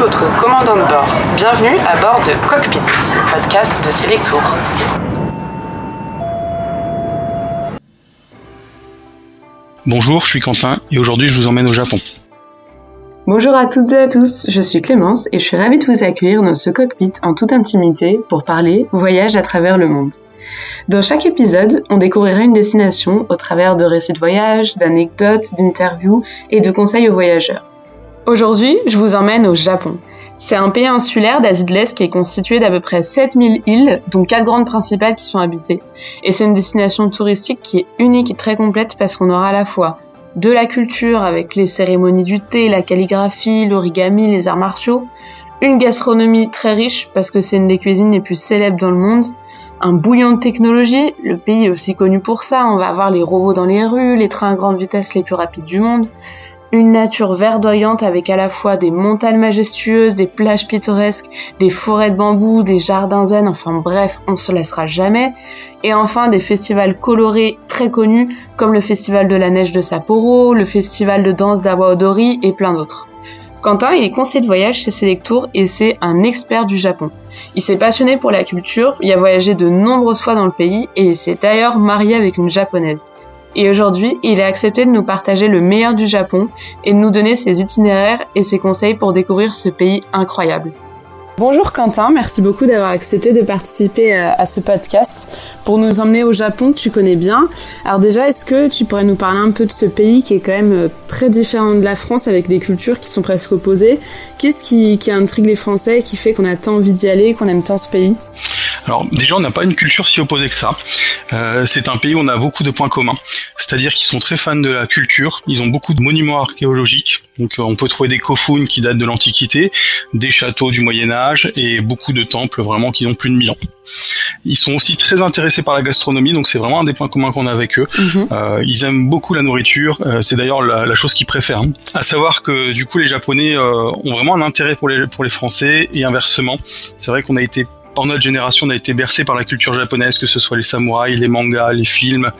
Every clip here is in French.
votre commandant de bord. Bienvenue à bord de Cockpit, le podcast de Selectour. Bonjour, je suis Quentin et aujourd'hui je vous emmène au Japon. Bonjour à toutes et à tous, je suis Clémence et je suis ravie de vous accueillir dans ce cockpit en toute intimité pour parler voyage à travers le monde. Dans chaque épisode, on découvrira une destination au travers de récits de voyage, d'anecdotes, d'interviews et de conseils aux voyageurs. Aujourd'hui, je vous emmène au Japon. C'est un pays insulaire d'Asie de l'Est qui est constitué d'à peu près 7000 îles, dont quatre grandes principales qui sont habitées. Et c'est une destination touristique qui est unique et très complète parce qu'on aura à la fois de la culture avec les cérémonies du thé, la calligraphie, l'origami, les arts martiaux, une gastronomie très riche parce que c'est une des cuisines les plus célèbres dans le monde, un bouillon de technologie, le pays est aussi connu pour ça, on va avoir les robots dans les rues, les trains à grande vitesse les plus rapides du monde, une nature verdoyante avec à la fois des montagnes majestueuses, des plages pittoresques, des forêts de bambou, des jardins zen, enfin bref, on se laissera jamais. Et enfin des festivals colorés très connus comme le festival de la neige de Sapporo, le festival de danse d'Awa Odori et plein d'autres. Quentin, il est conseiller de voyage chez Selectour et c'est un expert du Japon. Il s'est passionné pour la culture, il a voyagé de nombreuses fois dans le pays et s'est d'ailleurs marié avec une japonaise. Et aujourd'hui, il a accepté de nous partager le meilleur du Japon et de nous donner ses itinéraires et ses conseils pour découvrir ce pays incroyable. Bonjour Quentin, merci beaucoup d'avoir accepté de participer euh, à ce podcast pour nous emmener au Japon tu connais bien. Alors déjà, est-ce que tu pourrais nous parler un peu de ce pays qui est quand même euh, très différent de la France avec des cultures qui sont presque opposées? Qu'est-ce qui, qui intrigue les Français et qui fait qu'on a tant envie d'y aller, qu'on aime tant ce pays? Alors déjà, on n'a pas une culture si opposée que ça. Euh, c'est un pays où on a beaucoup de points communs. C'est-à-dire qu'ils sont très fans de la culture, ils ont beaucoup de monuments archéologiques. Donc on peut trouver des kofun qui datent de l'Antiquité, des châteaux du Moyen Âge, et beaucoup de temples vraiment qui ont plus de 1000 ans. Ils sont aussi très intéressés par la gastronomie, donc c'est vraiment un des points communs qu'on a avec eux. Mhm. Euh, ils aiment beaucoup la nourriture, euh, c'est d'ailleurs la, chose qu'ils préfèrent. Hein. À savoir que du coup les Japonais euh, ont vraiment un intérêt pour les pour les Français et inversement. C'est vrai qu'on a été en notre génération, on a été bercé par la culture japonaise, que ce soit les samouraïs, les mangas, les films.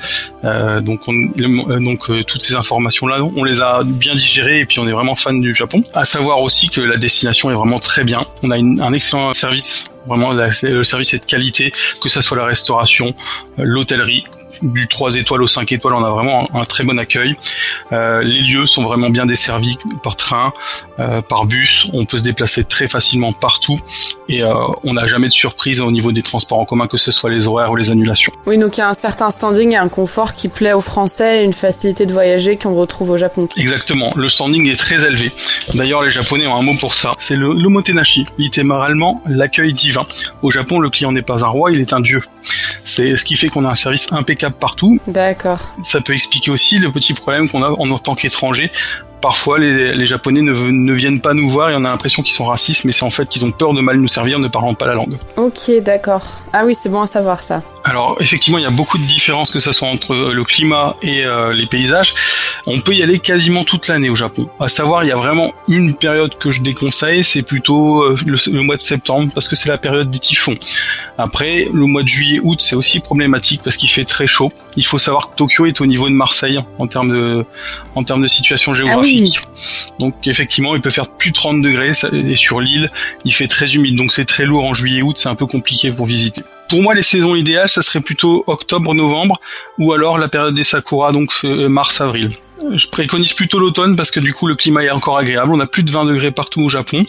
Euh, donc, on, euh, euh, toutes ces informations-là, on les a bien digérées et puis on est vraiment fan du Japon. À savoir aussi que la destination est vraiment très bien. On a un excellent service vraiment le service est de qualité, que ce soit la restauration, l'hôtellerie, du 3 étoiles au 5 étoiles, on a vraiment un, très bon accueil. Euh, les lieux sont vraiment bien desservis par train, euh, par bus. On peut se déplacer très facilement partout et euh, on n'a jamais de surprise au niveau des transports en commun, que ce soit les horaires ou les annulations. Oui, donc il y a un certain standing et un confort qui plaît aux Français et une facilité de voyager qu'on retrouve au Japon. Exactement, le standing est très élevé. D'ailleurs, les Japonais ont un mot pour ça, c'est le l'omotenashi, littéralement l'accueil divin. Au Japon, le client n'est pas un roi, il est un dieu. C'est ce qui fait qu'on a un service impeccable partout. D'accord. Ça peut expliquer aussi le petit problème qu'on a en tant qu'étranger parfois les, Japonais ne, viennent pas nous voir et on a l'impression qu'ils sont racistes, mais c'est en fait qu'ils ont peur de mal nous servir ne parlant pas la langue. Ok, d'accord. Ah oui, c'est bon à savoir ça. Alors effectivement, il y a beaucoup de différences que ce soit entre euh, le climat et euh, les paysages. On peut y aller quasiment toute l'année au Japon. À savoir, il y a vraiment une période que je déconseille, c'est plutôt euh, le, mois de septembre parce que c'est la période des typhons. Après, le mois de juillet-août, c'est aussi problématique parce qu'il fait très chaud. Il faut savoir que Tokyo est au niveau de Marseille en termes de en termes de situation géographique. Ah donc effectivement, il peut faire plus de 30 degrés et sur l'île, il fait très humide. Donc c'est très lourd en juillet-août, c'est un peu compliqué pour visiter. Pour moi, les saisons idéales, ça serait plutôt octobre-novembre ou alors la période des sakura, donc euh, mars-avril. Je préconise plutôt l'automne parce que du coup le climat est encore agréable. On a plus de 20 degrés partout au Japon.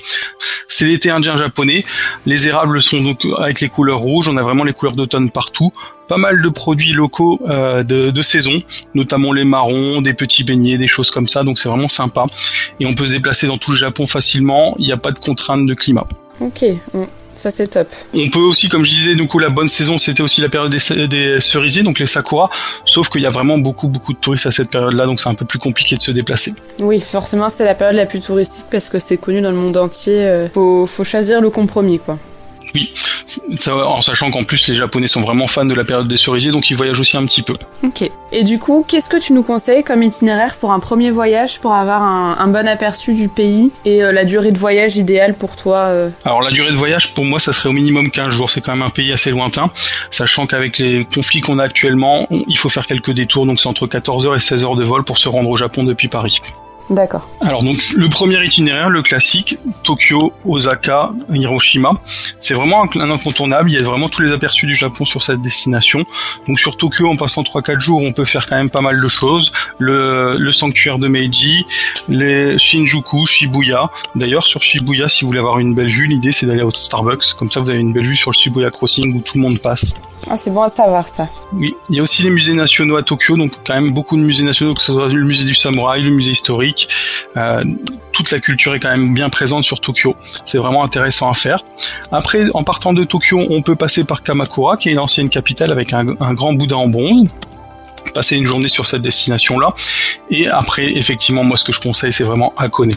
C'est l'été indien japonais. Les érables sont donc avec les couleurs rouges. On a vraiment les couleurs d'automne partout. Pas mal de produits locaux euh, de, saison, notamment les marrons, des petits beignets, des choses comme ça. Donc c'est vraiment sympa. Et on peut se déplacer dans tout le Japon facilement. Il n'y a pas de contraintes de climat. Ok. Ça c'est top. On peut aussi, comme je disais, du coup la bonne saison c'était aussi la période des, cerisiers, donc les sakura. Sauf qu'il y a vraiment beaucoup beaucoup de touristes à cette période-là, donc c'est un peu plus compliqué de se déplacer. Oui, forcément c'est la période la plus touristique parce que c'est connu dans le monde entier. Euh, faut, faut choisir le compromis quoi. Oui, en sachant qu'en plus les Japonais sont vraiment fans de la période des cerisiers, donc ils voyagent aussi un petit peu. Ok. Et du coup, qu'est-ce que tu nous conseilles comme itinéraire pour un premier voyage, pour avoir un, bon aperçu du pays et euh, la durée de voyage idéale pour toi euh Alors la durée de voyage, pour moi, ça serait au minimum 15 jours. C'est quand même un pays assez lointain, sachant qu'avec les conflits qu'on a actuellement, il faut faire quelques détours, donc c'est entre 14 heures et 16 heures de vol pour se rendre au Japon depuis Paris. D'accord. Alors donc le premier itinéraire, le classique, Tokyo, Osaka, Hiroshima, c'est vraiment un, incontournable. Il y a vraiment tous les aperçus du Japon sur cette destination. Donc sur Tokyo, en passant 3-4 jours, on peut faire quand même pas mal de choses. Le, le sanctuaire de Meiji, les Shinjuku, Shibuya. D'ailleurs sur Shibuya, si vous voulez avoir une belle vue, l'idée c'est d'aller au Starbucks. Comme ça, vous avez une belle vue sur le Shibuya Crossing où tout le monde passe. Ah, c'est bon à savoir ça. Oui, il y a aussi les musées nationaux à Tokyo, donc quand même beaucoup de musées nationaux, que ce soit le musée du samouraï, le musée historique. Euh, toute la culture est quand même bien présente sur Tokyo. C'est vraiment intéressant à faire. Après, en partant de Tokyo, on peut passer par Kamakura, qui est l'ancienne capitale avec un, grand Bouddha en bronze passer une journée sur cette destination là et après effectivement moi ce que je conseille c'est vraiment Hakone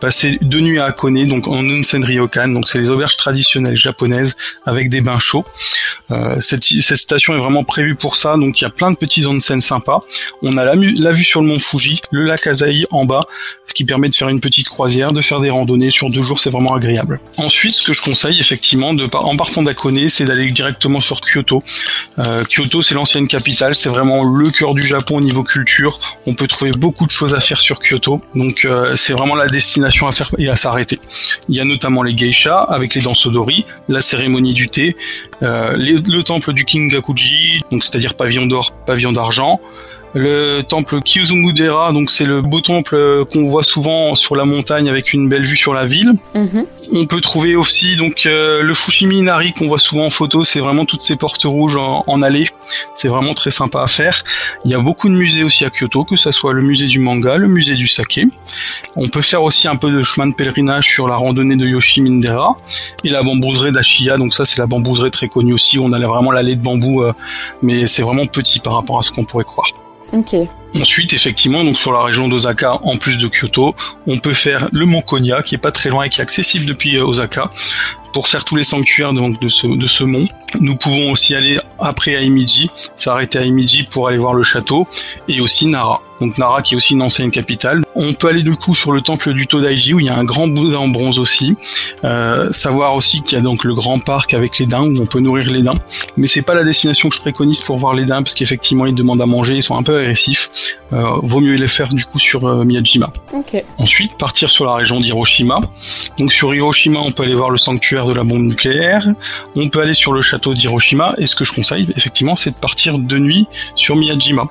passer deux nuits à Hakone, donc en Onsen Ryokan, donc c'est les auberges traditionnelles japonaises avec des bains chauds. Euh, cette, station est vraiment prévue pour ça, donc il y a plein de petits onsen sympas. On a la, la, vue sur le mont Fuji, le lac Asahi en bas, ce qui permet de faire une petite croisière, de faire des randonnées sur deux jours, c'est vraiment agréable. Ensuite, ce que je conseille effectivement, de, en partant d'Akone, c'est d'aller directement sur Kyoto. Euh, Kyoto, c'est l'ancienne capitale, c'est vraiment le cœur du Japon au niveau culture. On peut trouver beaucoup de choses à faire sur Kyoto, donc euh, c'est vraiment la destination à faire et à s'arrêter. Il y a notamment les geishas avec les danses odori, la cérémonie du thé, euh, le temple du Kingakuji, donc c'est-à-dire pavillon d'or, pavillon d'argent, le temple Kyuzumudera, donc c'est le beau temple qu'on voit souvent sur la montagne avec une belle vue sur la ville. Mhm. On peut trouver aussi donc euh, le Fushimi Inari qu'on voit souvent en photo, c'est vraiment toutes ces portes rouges en, allée. C'est vraiment très sympa à faire. Il y a beaucoup de musées aussi à Kyoto, que ce soit le musée du manga, le musée du saké. On peut faire aussi un peu de chemin de pèlerinage sur la randonnée de Yoshimindera et la bambouserie d'Ashiya. Donc ça c'est la bambouserie très connue aussi. On a vraiment l'allée de bambou, euh, mais c'est vraiment petit par rapport à ce qu'on pourrait croire. Ok. Ensuite, effectivement, donc sur la région d'Osaka, en plus de Kyoto, on peut faire le mont Konya, qui est pas très loin et qui est accessible depuis euh, Osaka, pour faire tous les sanctuaires donc de ce de ce mont. Nous pouvons aussi aller après à Imiji, s'arrêter à Imiji pour aller voir le château, et aussi Nara. Donc Nara qui est aussi une ancienne capitale. On peut aller du coup sur le temple du Todaiji où il y a un grand Bouddha en bronze aussi. Euh, savoir aussi qu'il y a donc le grand parc avec les daims où on peut nourrir les daims. Mais c'est pas la destination que je préconise pour voir les daims parce qu'effectivement ils demandent à manger, ils sont un peu agressifs. Euh, vaut mieux les faire du coup sur euh, Miyajima. Ensuite partir sur la région d'Hiroshima. Donc sur Hiroshima on peut aller voir le sanctuaire de la bombe nucléaire. On peut aller sur le château d'Hiroshima et ce que je conseille effectivement c'est de partir de nuit sur Miyajima.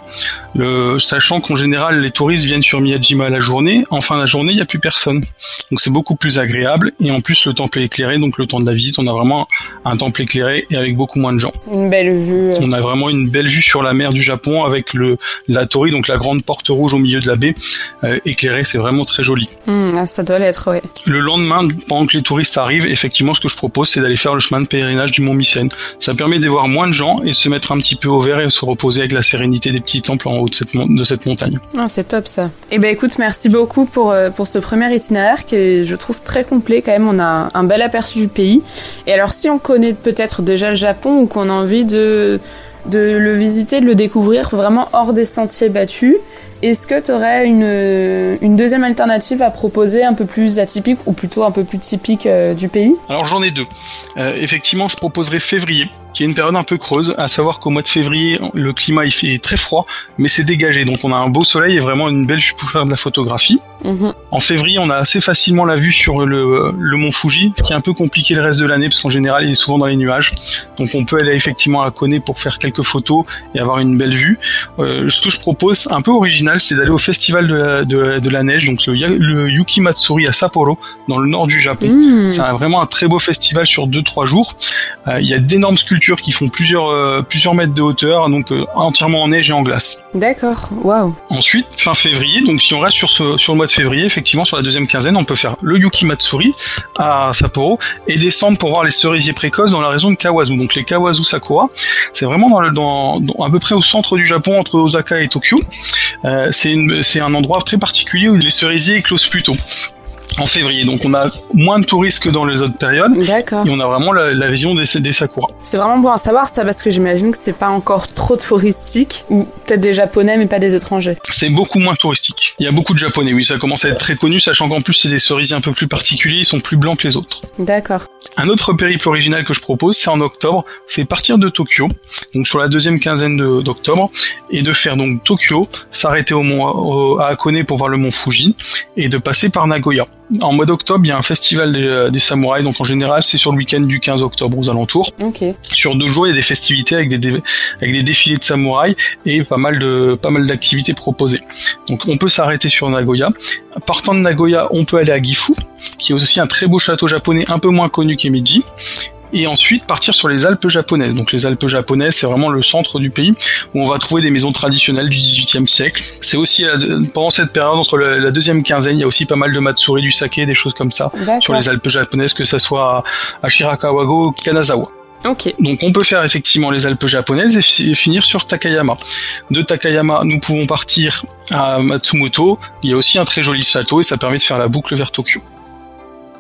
Le, sachant qu'en général, les touristes viennent sur Miyajima la journée. En fin de la journée, il n'y a plus personne. Donc c'est beaucoup plus agréable. Et en plus, le temple est éclairé. Donc le temps de la visite, on a vraiment un temple éclairé et avec beaucoup moins de gens. Une belle vue. On a vraiment une belle vue sur la mer du Japon avec le la torii, donc la grande porte rouge au milieu de la baie, euh, éclairée. C'est vraiment très joli. Hmm, ah, ça doit l'être, oui. Le lendemain, pendant que les touristes arrivent, effectivement, ce que je propose, c'est d'aller faire le chemin de pèlerinage du Mont Mycène. Ça permet de voir moins de gens et de se mettre un petit peu au vert et se reposer avec la sérénité des petits temples en haut de cette, de cette montagne. Ah, c'est top ça. Eh ben écoute, merci beaucoup pour, euh, pour ce premier itinéraire que je trouve très complet quand même. On a un bel aperçu du pays. Et alors si on connaît peut-être déjà le Japon ou qu'on a envie de, de le visiter, de le découvrir vraiment hors des sentiers battus, est-ce que tu aurais une, une, deuxième alternative à proposer un peu plus atypique ou plutôt un peu plus typique euh, du pays? Alors j'en ai deux. Euh, effectivement, je proposerais février qui est une période un peu creuse, à savoir qu'au mois de février, le climat il fait très froid, mais c'est dégagé, donc on a un beau soleil et vraiment une belle vue pour faire de la photographie. Mhm. En février, on a assez facilement la vue sur le, le mont Fuji, ce qui est un peu compliqué le reste de l'année, parce qu'en général, il est souvent dans les nuages. Donc on peut aller effectivement à Kone pour faire quelques photos et avoir une belle vue. Euh, ce que je propose, un peu original, c'est d'aller au festival de la, de, la neige, donc le, le, Yuki Matsuri à Sapporo, dans le nord du Japon. Mhm. C'est vraiment un très beau festival sur 2-3 jours. Euh, il y a d'énormes sculptures qui font plusieurs, euh, plusieurs mètres de hauteur, donc euh, entièrement en neige et en glace. D'accord, waouh. Ensuite, fin février, donc si on reste sur, ce, sur le mois de février, effectivement, sur la deuxième quinzaine, on peut faire le Yuki Matsuri à Sapporo et descendre pour voir les cerisiers précoces dans la région de Kawazu. Donc les Kawazu Sakura, c'est vraiment dans, le, dans, à peu près au centre du Japon, entre Osaka et Tokyo. Euh, c'est un endroit très particulier où les cerisiers éclosent plus tôt en février. Donc on a moins de touristes que dans les autres périodes. D'accord. Et on a vraiment la, vision des, des sakura. C'est vraiment bon à savoir ça parce que j'imagine que c'est pas encore trop touristique ou peut-être des japonais mais pas des étrangers. C'est beaucoup moins touristique. Il y a beaucoup de japonais, oui, ça commence à être très connu, sachant qu'en plus c'est des cerisiers un peu plus particuliers, ils sont plus blancs que les autres. D'accord. Un autre périple original que je propose, c'est en octobre, c'est partir de Tokyo, donc sur la deuxième quinzaine d'octobre, et de faire donc Tokyo, s'arrêter au mont à Hakone pour voir le mont Fuji, et de passer par Nagoya. En mois d'octobre, il y a un festival des, euh, samouraïs, donc en général c'est sur le week-end du 15 octobre aux alentours. Sur deux jours, il y a des festivités avec des, avec des défilés de samouraïs et pas mal de pas mal d'activités proposées. Donc on peut s'arrêter sur Nagoya. Partant de Nagoya, on peut aller à Gifu, qui est aussi un très beau château japonais un peu moins connu qu'Emiji et ensuite partir sur les Alpes japonaises. Donc les Alpes japonaises, c'est vraiment le centre du pays où on va trouver des maisons traditionnelles du XVIIIe siècle. C'est aussi pendant cette période entre la deuxième quinzaine, il y a aussi pas mal de matsuri, du saké, des choses comme ça sur les Alpes japonaises, que ça soit à Shirakawago ou Kanazawa. Ok. Donc on peut faire effectivement les Alpes japonaises et finir sur Takayama. De Takayama, nous pouvons partir à Matsumoto. Il y a aussi un très joli château et ça permet de faire la boucle vers Tokyo.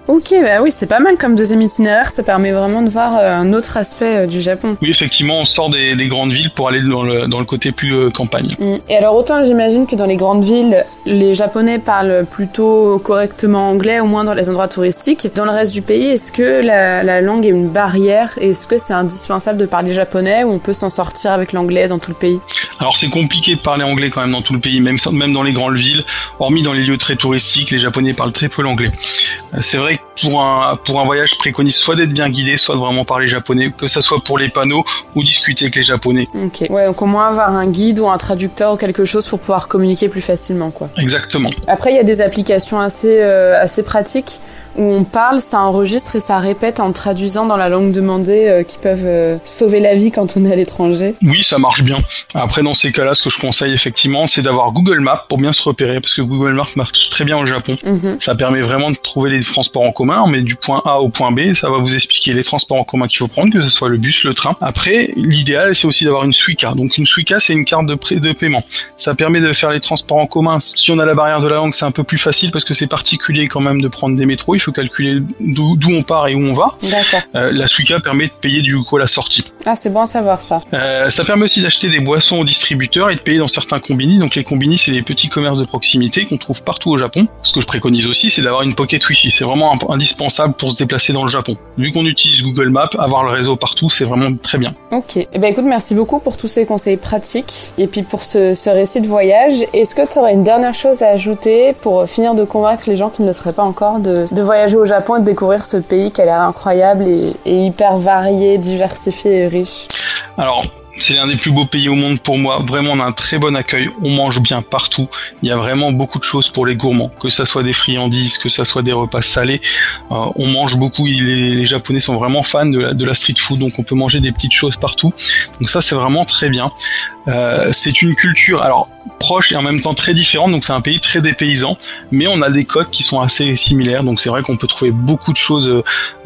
Ok, bah oui, c'est pas mal comme deuxième itinéraire, ça permet vraiment de voir euh, un autre aspect euh, du Japon. Oui, effectivement, on sort des, grandes villes pour aller dans le, dans le côté plus euh, campagne. Mm. Et alors autant j'imagine que dans les grandes villes, les Japonais parlent plutôt correctement anglais, au moins dans les endroits touristiques. Dans le reste du pays, est-ce que la, la langue est une barrière? Est-ce que c'est indispensable de parler japonais ou on peut s'en sortir avec l'anglais dans tout le pays? Alors c'est compliqué de parler anglais quand même dans tout le pays, même, même dans les grandes villes, hormis dans les lieux très touristiques, les Japonais parlent très peu l'anglais. C'est vrai pour un, pour un voyage, je préconise soit d'être bien guidé, soit de vraiment parler japonais, que ça soit pour les panneaux ou discuter avec les japonais. Ok. Ouais, donc au moins avoir un guide ou un traducteur ou quelque chose pour pouvoir communiquer plus facilement, quoi. Exactement. Après, il y a des applications assez, euh, assez pratiques où on parle, ça enregistre et ça répète en traduisant dans la langue demandée euh, qui peuvent euh, sauver la vie quand on est à l'étranger. Oui, ça marche bien. Après, dans ces cas-là, ce que je conseille effectivement, c'est d'avoir Google Maps pour bien se repérer, parce que Google Maps marche très bien au Japon. Mhm. Ça permet vraiment de trouver les transports en commun, mais du point A au point B, ça va vous expliquer les transports en commun qu'il faut prendre, que ce soit le bus, le train. Après, l'idéal, c'est aussi d'avoir une Suica. Donc une Suica, c'est une carte de, de paiement. Ça permet de faire les transports en commun. Si on a la barrière de la langue, c'est un peu plus facile parce que c'est particulier quand même de prendre des métros il faut calculer d'où on part et où on va. Euh, la Suica permet de payer du coup à la sortie. Ah, c'est bon à savoir ça. Euh, ça permet aussi d'acheter des boissons au distributeur et de payer dans certains combini. Donc les combini, c'est les petits commerces de proximité qu'on trouve partout au Japon. Ce que je préconise aussi, c'est d'avoir une pocket Wi-Fi. C'est vraiment indispensable pour se déplacer dans le Japon. Vu qu'on utilise Google Maps, avoir le réseau partout, c'est vraiment très bien. Ok. Eh ben écoute, merci beaucoup pour tous ces conseils pratiques et puis pour ce, ce récit de voyage. Est-ce que tu aurais une dernière chose à ajouter pour finir de convaincre les gens qui ne le seraient pas encore de, de voyager au Japon et de découvrir ce pays qui a l'air incroyable et, hyper varié, diversifié et riche Alors, c'est l'un des plus beaux pays au monde pour moi. Vraiment, on a un très bon accueil. On mange bien partout. Il y a vraiment beaucoup de choses pour les gourmands. Que ça soit des friandises, que ça soit des repas salés. Euh, on mange beaucoup. Les, Japonais sont vraiment fans de la, de la, street food, donc on peut manger des petites choses partout. Donc ça, c'est vraiment très bien. Euh, c'est une culture. Alors proche et en même temps très différente, donc c'est un pays très dépaysant, mais on a des codes qui sont assez similaires, donc c'est vrai qu'on peut trouver beaucoup de choses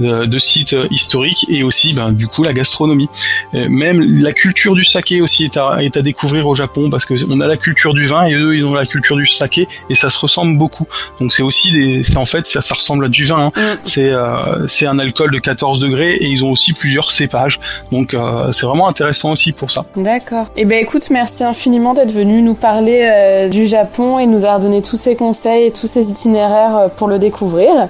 euh, de, sites euh, historiques et aussi ben, du coup la gastronomie. Euh, même la culture du saké aussi est à, est à découvrir au Japon parce que on a la culture du vin et eux ils ont la culture du saké et ça se ressemble beaucoup. Donc c'est aussi des, c'est en fait ça, ça ressemble à du vin. Hein. Mm. C'est c'est un alcool de 14 degrés et ils ont aussi plusieurs cépages. Donc c'est vraiment intéressant aussi pour ça. D'accord. Et eh ben écoute, merci infiniment d'être venu nous parler euh, du Japon et nous a donné tous ses conseils et tous ses itinéraires euh, pour le découvrir.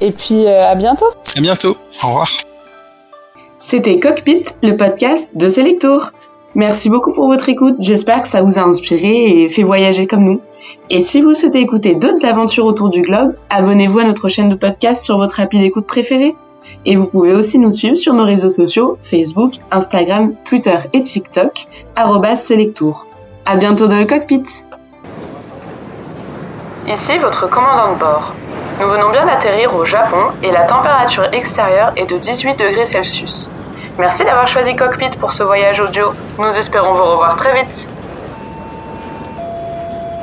Et puis euh, à bientôt. À bientôt. Au revoir. C'était Cockpit, le podcast de Selectour. Merci beaucoup pour votre écoute. J'espère que ça vous a inspiré et fait voyager comme nous. Et si vous souhaitez écouter d'autres aventures autour du globe, abonnez-vous à notre chaîne de podcast sur votre appli d'écoute préférée. Et vous pouvez aussi nous suivre sur nos réseaux sociaux Facebook, Instagram, Twitter et TikTok, Selectour. À bientôt dans le cockpit. Ici votre commandant de bord. Nous venons bien d'atterrir au Japon et la température extérieure est de 18 degrés Celsius. Merci d'avoir choisi Cockpit pour ce voyage audio. Nous espérons vous revoir très vite.